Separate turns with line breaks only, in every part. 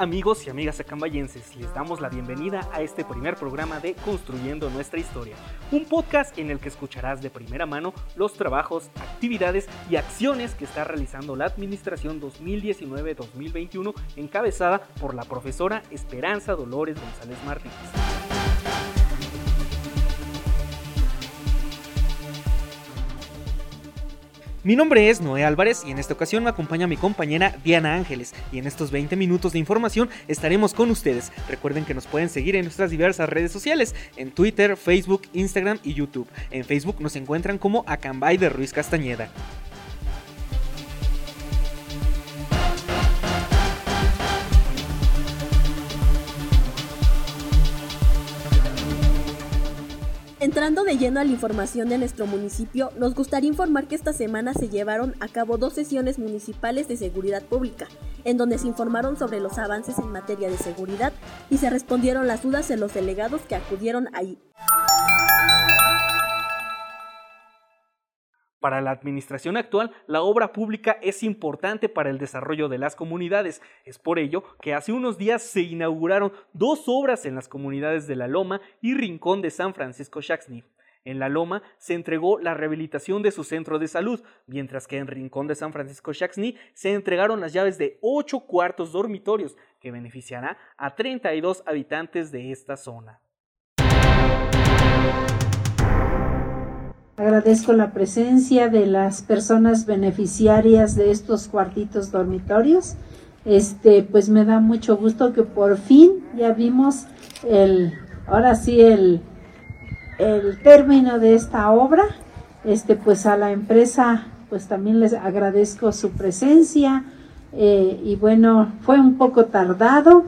Amigos y amigas acambayenses, les damos la bienvenida a este primer programa de Construyendo Nuestra Historia, un podcast en el que escucharás de primera mano los trabajos, actividades y acciones que está realizando la Administración 2019-2021 encabezada por la profesora Esperanza Dolores González Martínez. Mi nombre es Noé Álvarez y en esta ocasión me acompaña mi compañera Diana Ángeles y en estos 20 minutos de información estaremos con ustedes. Recuerden que nos pueden seguir en nuestras diversas redes sociales, en Twitter, Facebook, Instagram y YouTube. En Facebook nos encuentran como Acambay de Ruiz Castañeda.
Entrando de lleno a la información de nuestro municipio, nos gustaría informar que esta semana se llevaron a cabo dos sesiones municipales de seguridad pública, en donde se informaron sobre los avances en materia de seguridad y se respondieron las dudas de los delegados que acudieron ahí.
Para la administración actual, la obra pública es importante para el desarrollo de las comunidades. Es por ello que hace unos días se inauguraron dos obras en las comunidades de La Loma y Rincón de San Francisco Shaxni. En La Loma se entregó la rehabilitación de su centro de salud, mientras que en Rincón de San Francisco Shaxni se entregaron las llaves de ocho cuartos dormitorios que beneficiará a 32 habitantes de esta zona.
Agradezco la presencia de las personas beneficiarias de estos cuartitos dormitorios. Este, pues me da mucho gusto que por fin ya vimos el, ahora sí el, el término de esta obra. Este, pues a la empresa, pues también les agradezco su presencia. Eh, y bueno, fue un poco tardado,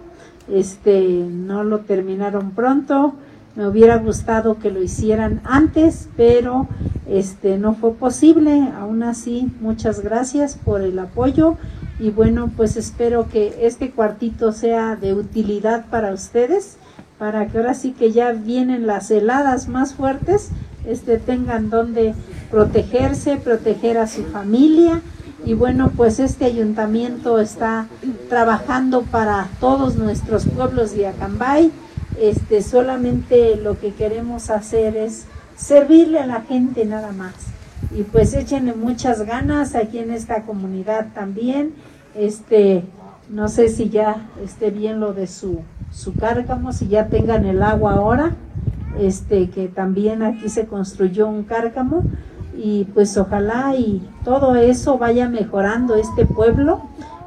este, no lo terminaron pronto me hubiera gustado que lo hicieran antes, pero este no fue posible. Aún así, muchas gracias por el apoyo y bueno, pues espero que este cuartito sea de utilidad para ustedes, para que ahora sí que ya vienen las heladas más fuertes, este tengan donde protegerse, proteger a su familia y bueno, pues este ayuntamiento está trabajando para todos nuestros pueblos de Acambay este, solamente lo que queremos hacer es servirle a la gente nada más. Y pues échenle muchas ganas aquí en esta comunidad también. Este, no sé si ya esté bien lo de su, su cárcamo, si ya tengan el agua ahora, este, que también aquí se construyó un cárcamo y pues ojalá y todo eso vaya mejorando este pueblo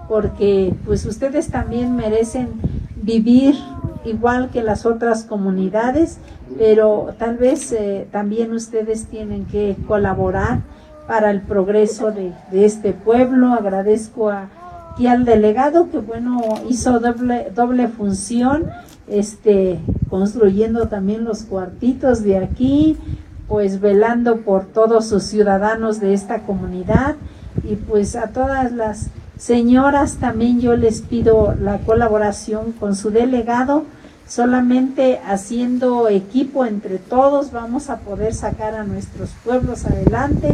porque pues ustedes también merecen vivir igual que las otras comunidades, pero tal vez eh, también ustedes tienen que colaborar para el progreso de, este pueblo. Agradezco aquí al delegado que bueno hizo doble, doble función, este, construyendo también los cuartitos de aquí, pues velando por todos sus ciudadanos de esta comunidad y pues a todas las señoras también yo les pido la colaboración con su delegado Solamente haciendo equipo entre todos vamos a poder sacar a nuestros pueblos adelante.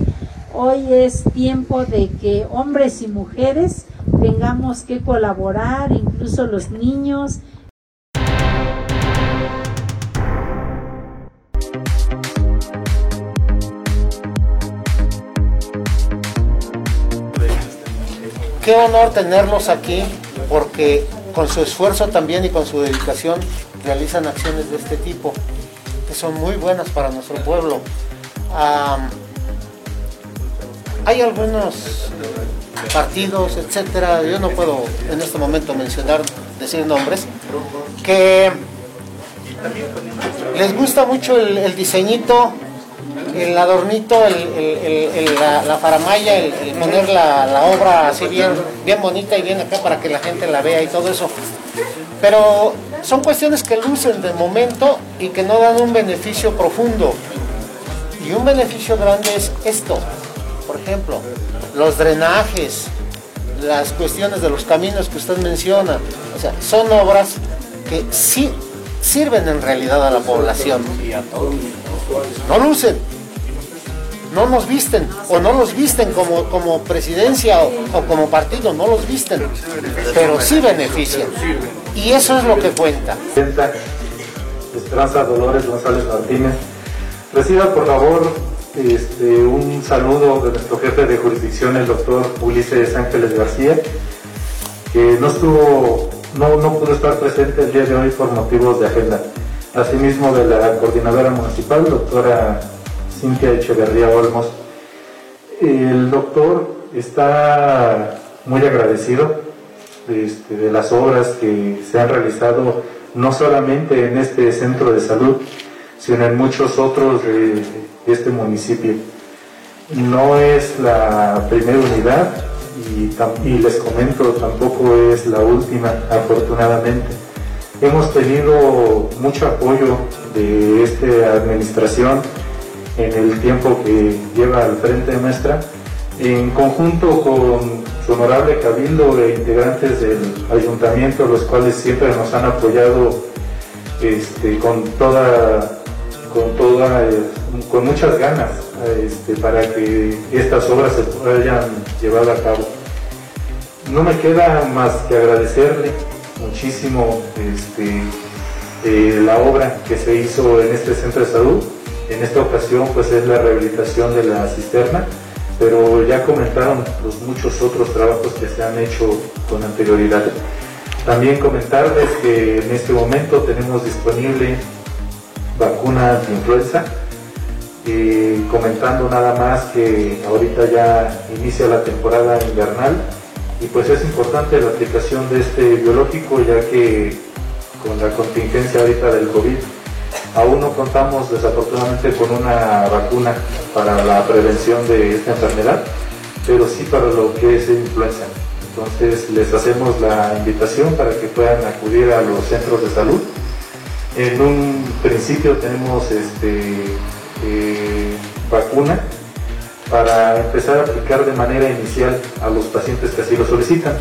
Hoy es tiempo de que hombres y mujeres tengamos que colaborar, incluso los niños.
Qué honor tenerlos aquí porque con su esfuerzo también y con su dedicación realizan acciones de este tipo que son muy buenas para nuestro pueblo. hay algunos partidos, etcétera, yo no puedo en este momento mencionar, decir nombres, que les gusta mucho el, el diseñito el adornito, la, faramaya, el, poner la, obra así bien, bien bonita y bien acá para que la gente la vea y todo eso. Pero son cuestiones que lucen de momento y que no dan un beneficio profundo. Y un beneficio grande es esto. Por ejemplo, los drenajes, las cuestiones de los caminos que usted menciona. O sea, son obras que sí sirven en realidad a la población. No lucen, no nos visten o no los visten como, como presidencia o, como partido, no los visten, pero sí benefician. Y eso es lo que cuenta.
Esperanza Dolores González Martínez. Reciba por favor este, un saludo de nuestro jefe de jurisdicción, el doctor Ulises Ángeles García, que no estuvo, no, no pudo estar presente el día de hoy por motivos de agenda. Asimismo de la coordinadora municipal, doctora Cintia Echeverría Olmos. El doctor está muy agradecido este, de las obras que se han realizado no solamente en este centro de salud, sino en muchos otros de este municipio. No es la primera unidad y, y les comento, tampoco es la última, afortunadamente. Hemos tenido mucho apoyo de esta administración en el tiempo que lleva al frente nuestra, en conjunto con su honorable cabildo e integrantes del ayuntamiento, los cuales siempre nos han apoyado este, con toda, con toda, con muchas ganas este, para que estas obras se hayan llevado a cabo. No me queda más que agradecerle muchísimo este, eh, la obra que se hizo en este centro de salud en esta ocasión pues es la rehabilitación de la cisterna, pero ya comentaron los muchos otros trabajos que se han hecho con anterioridad. También comentarles que en este momento tenemos disponible vacuna de influenza, y comentando nada más que ahorita ya inicia la temporada invernal y pues es importante la aplicación de este biológico ya que con la contingencia ahorita del COVID Aún no contamos desafortunadamente con una vacuna para la prevención de esta enfermedad, pero sí para lo que es influenza. Entonces les hacemos la invitación para que puedan acudir a los centros de salud. En un principio tenemos este, eh, vacuna para empezar a aplicar de manera inicial a los pacientes que así lo solicitan.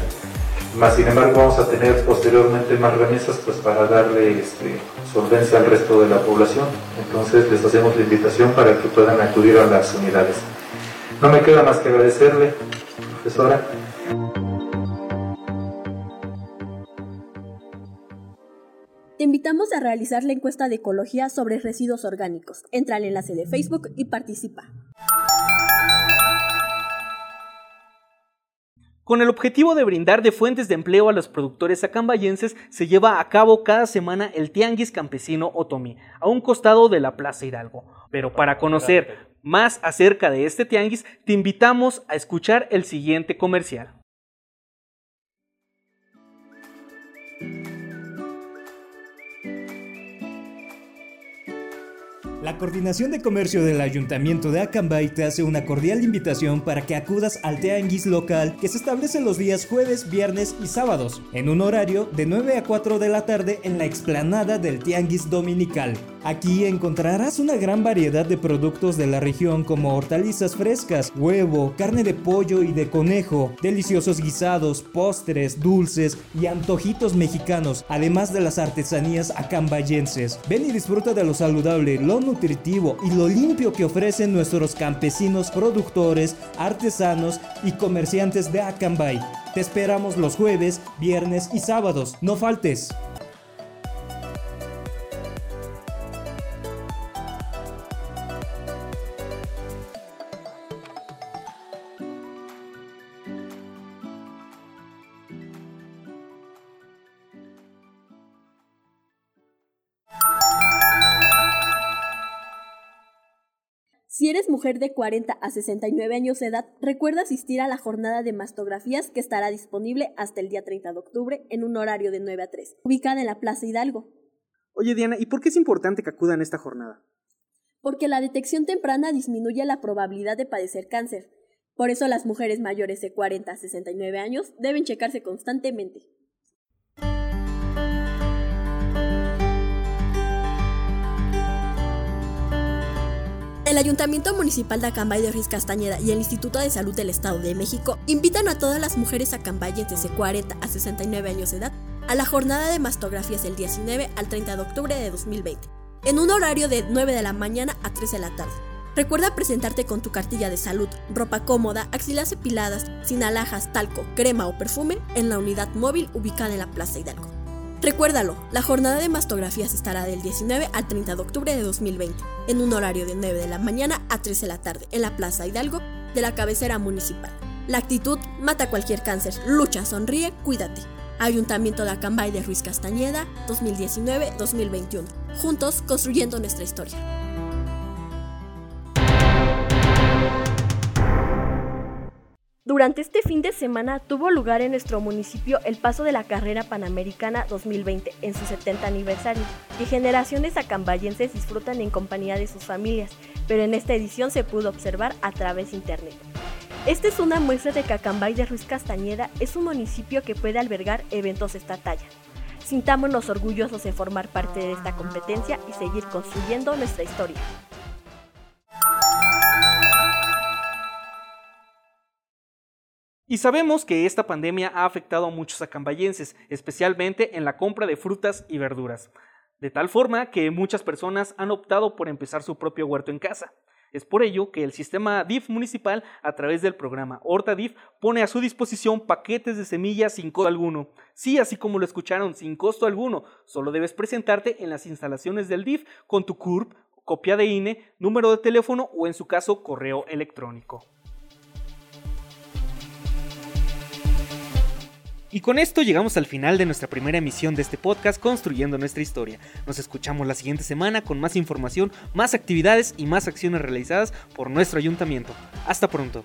Más sin embargo vamos a tener posteriormente más remesas pues para darle este, solvencia al resto de la población. Entonces les hacemos la invitación para que puedan acudir a las unidades. No me queda más que agradecerle, profesora.
Te invitamos a realizar la encuesta de ecología sobre residuos orgánicos. Entra al enlace de Facebook y participa.
Con el objetivo de brindar de fuentes de empleo a los productores acambayenses, se lleva a cabo cada semana el Tianguis Campesino Otomí, a un costado de la Plaza Hidalgo. Pero para conocer más acerca de este tianguis, te invitamos a escuchar el siguiente comercial.
La Coordinación de Comercio del Ayuntamiento de Acambay te hace una cordial invitación para que acudas al Tianguis local que se establece los días jueves, viernes y sábados, en un horario de 9 a 4 de la tarde en la explanada del Tianguis Dominical. Aquí encontrarás una gran variedad de productos de la región como hortalizas frescas, huevo, carne de pollo y de conejo, deliciosos guisados, postres, dulces y antojitos mexicanos, además de las artesanías acambayenses. Ven y disfruta de lo saludable, lo nutritivo y lo limpio que ofrecen nuestros campesinos productores, artesanos y comerciantes de Acambay. Te esperamos los jueves, viernes y sábados. No faltes.
Si eres mujer de 40 a 69 años de edad, recuerda asistir a la jornada de mastografías que estará disponible hasta el día 30 de octubre en un horario de 9 a 3, ubicada en la Plaza Hidalgo.
Oye Diana, ¿y por qué es importante que acudan a esta jornada?
Porque la detección temprana disminuye la probabilidad de padecer cáncer. Por eso las mujeres mayores de 40 a 69 años deben checarse constantemente. El Ayuntamiento Municipal de Acambay de Ruiz Castañeda y el Instituto de Salud del Estado de México invitan a todas las mujeres acambayenses de 40 a 69 años de edad a la jornada de mastografías del 19 al 30 de octubre de 2020, en un horario de 9 de la mañana a 3 de la tarde. Recuerda presentarte con tu cartilla de salud, ropa cómoda, axilas epiladas, sin alhajas, talco, crema o perfume en la unidad móvil ubicada en la Plaza Hidalgo. Recuérdalo, la jornada de mastografías estará del 19 al 30 de octubre de 2020, en un horario de 9 de la mañana a 3 de la tarde, en la Plaza Hidalgo de la cabecera municipal. La actitud mata cualquier cáncer, lucha, sonríe, cuídate. Ayuntamiento de Acambay de Ruiz Castañeda, 2019-2021. Juntos construyendo nuestra historia. Durante este fin de semana tuvo lugar en nuestro municipio el paso de la carrera panamericana 2020 en su 70 aniversario, que generaciones acambayenses disfrutan en compañía de sus familias, pero en esta edición se pudo observar a través de internet. Esta es una muestra de que Acambay de Ruiz Castañeda es un municipio que puede albergar eventos de esta talla. Sintámonos orgullosos de formar parte de esta competencia y seguir construyendo nuestra historia.
Y sabemos que esta pandemia ha afectado a muchos acambayenses, especialmente en la compra de frutas y verduras, de tal forma que muchas personas han optado por empezar su propio huerto en casa. Es por ello que el sistema DIF municipal, a través del programa Horta DIF, pone a su disposición paquetes de semillas sin costo alguno. Sí, así como lo escucharon, sin costo alguno. Solo debes presentarte en las instalaciones del DIF con tu CURP, copia de INE, número de teléfono o en su caso correo electrónico. Y con esto llegamos al final de nuestra primera emisión de este podcast Construyendo nuestra historia. Nos escuchamos la siguiente semana con más información, más actividades y más acciones realizadas por nuestro ayuntamiento. Hasta pronto.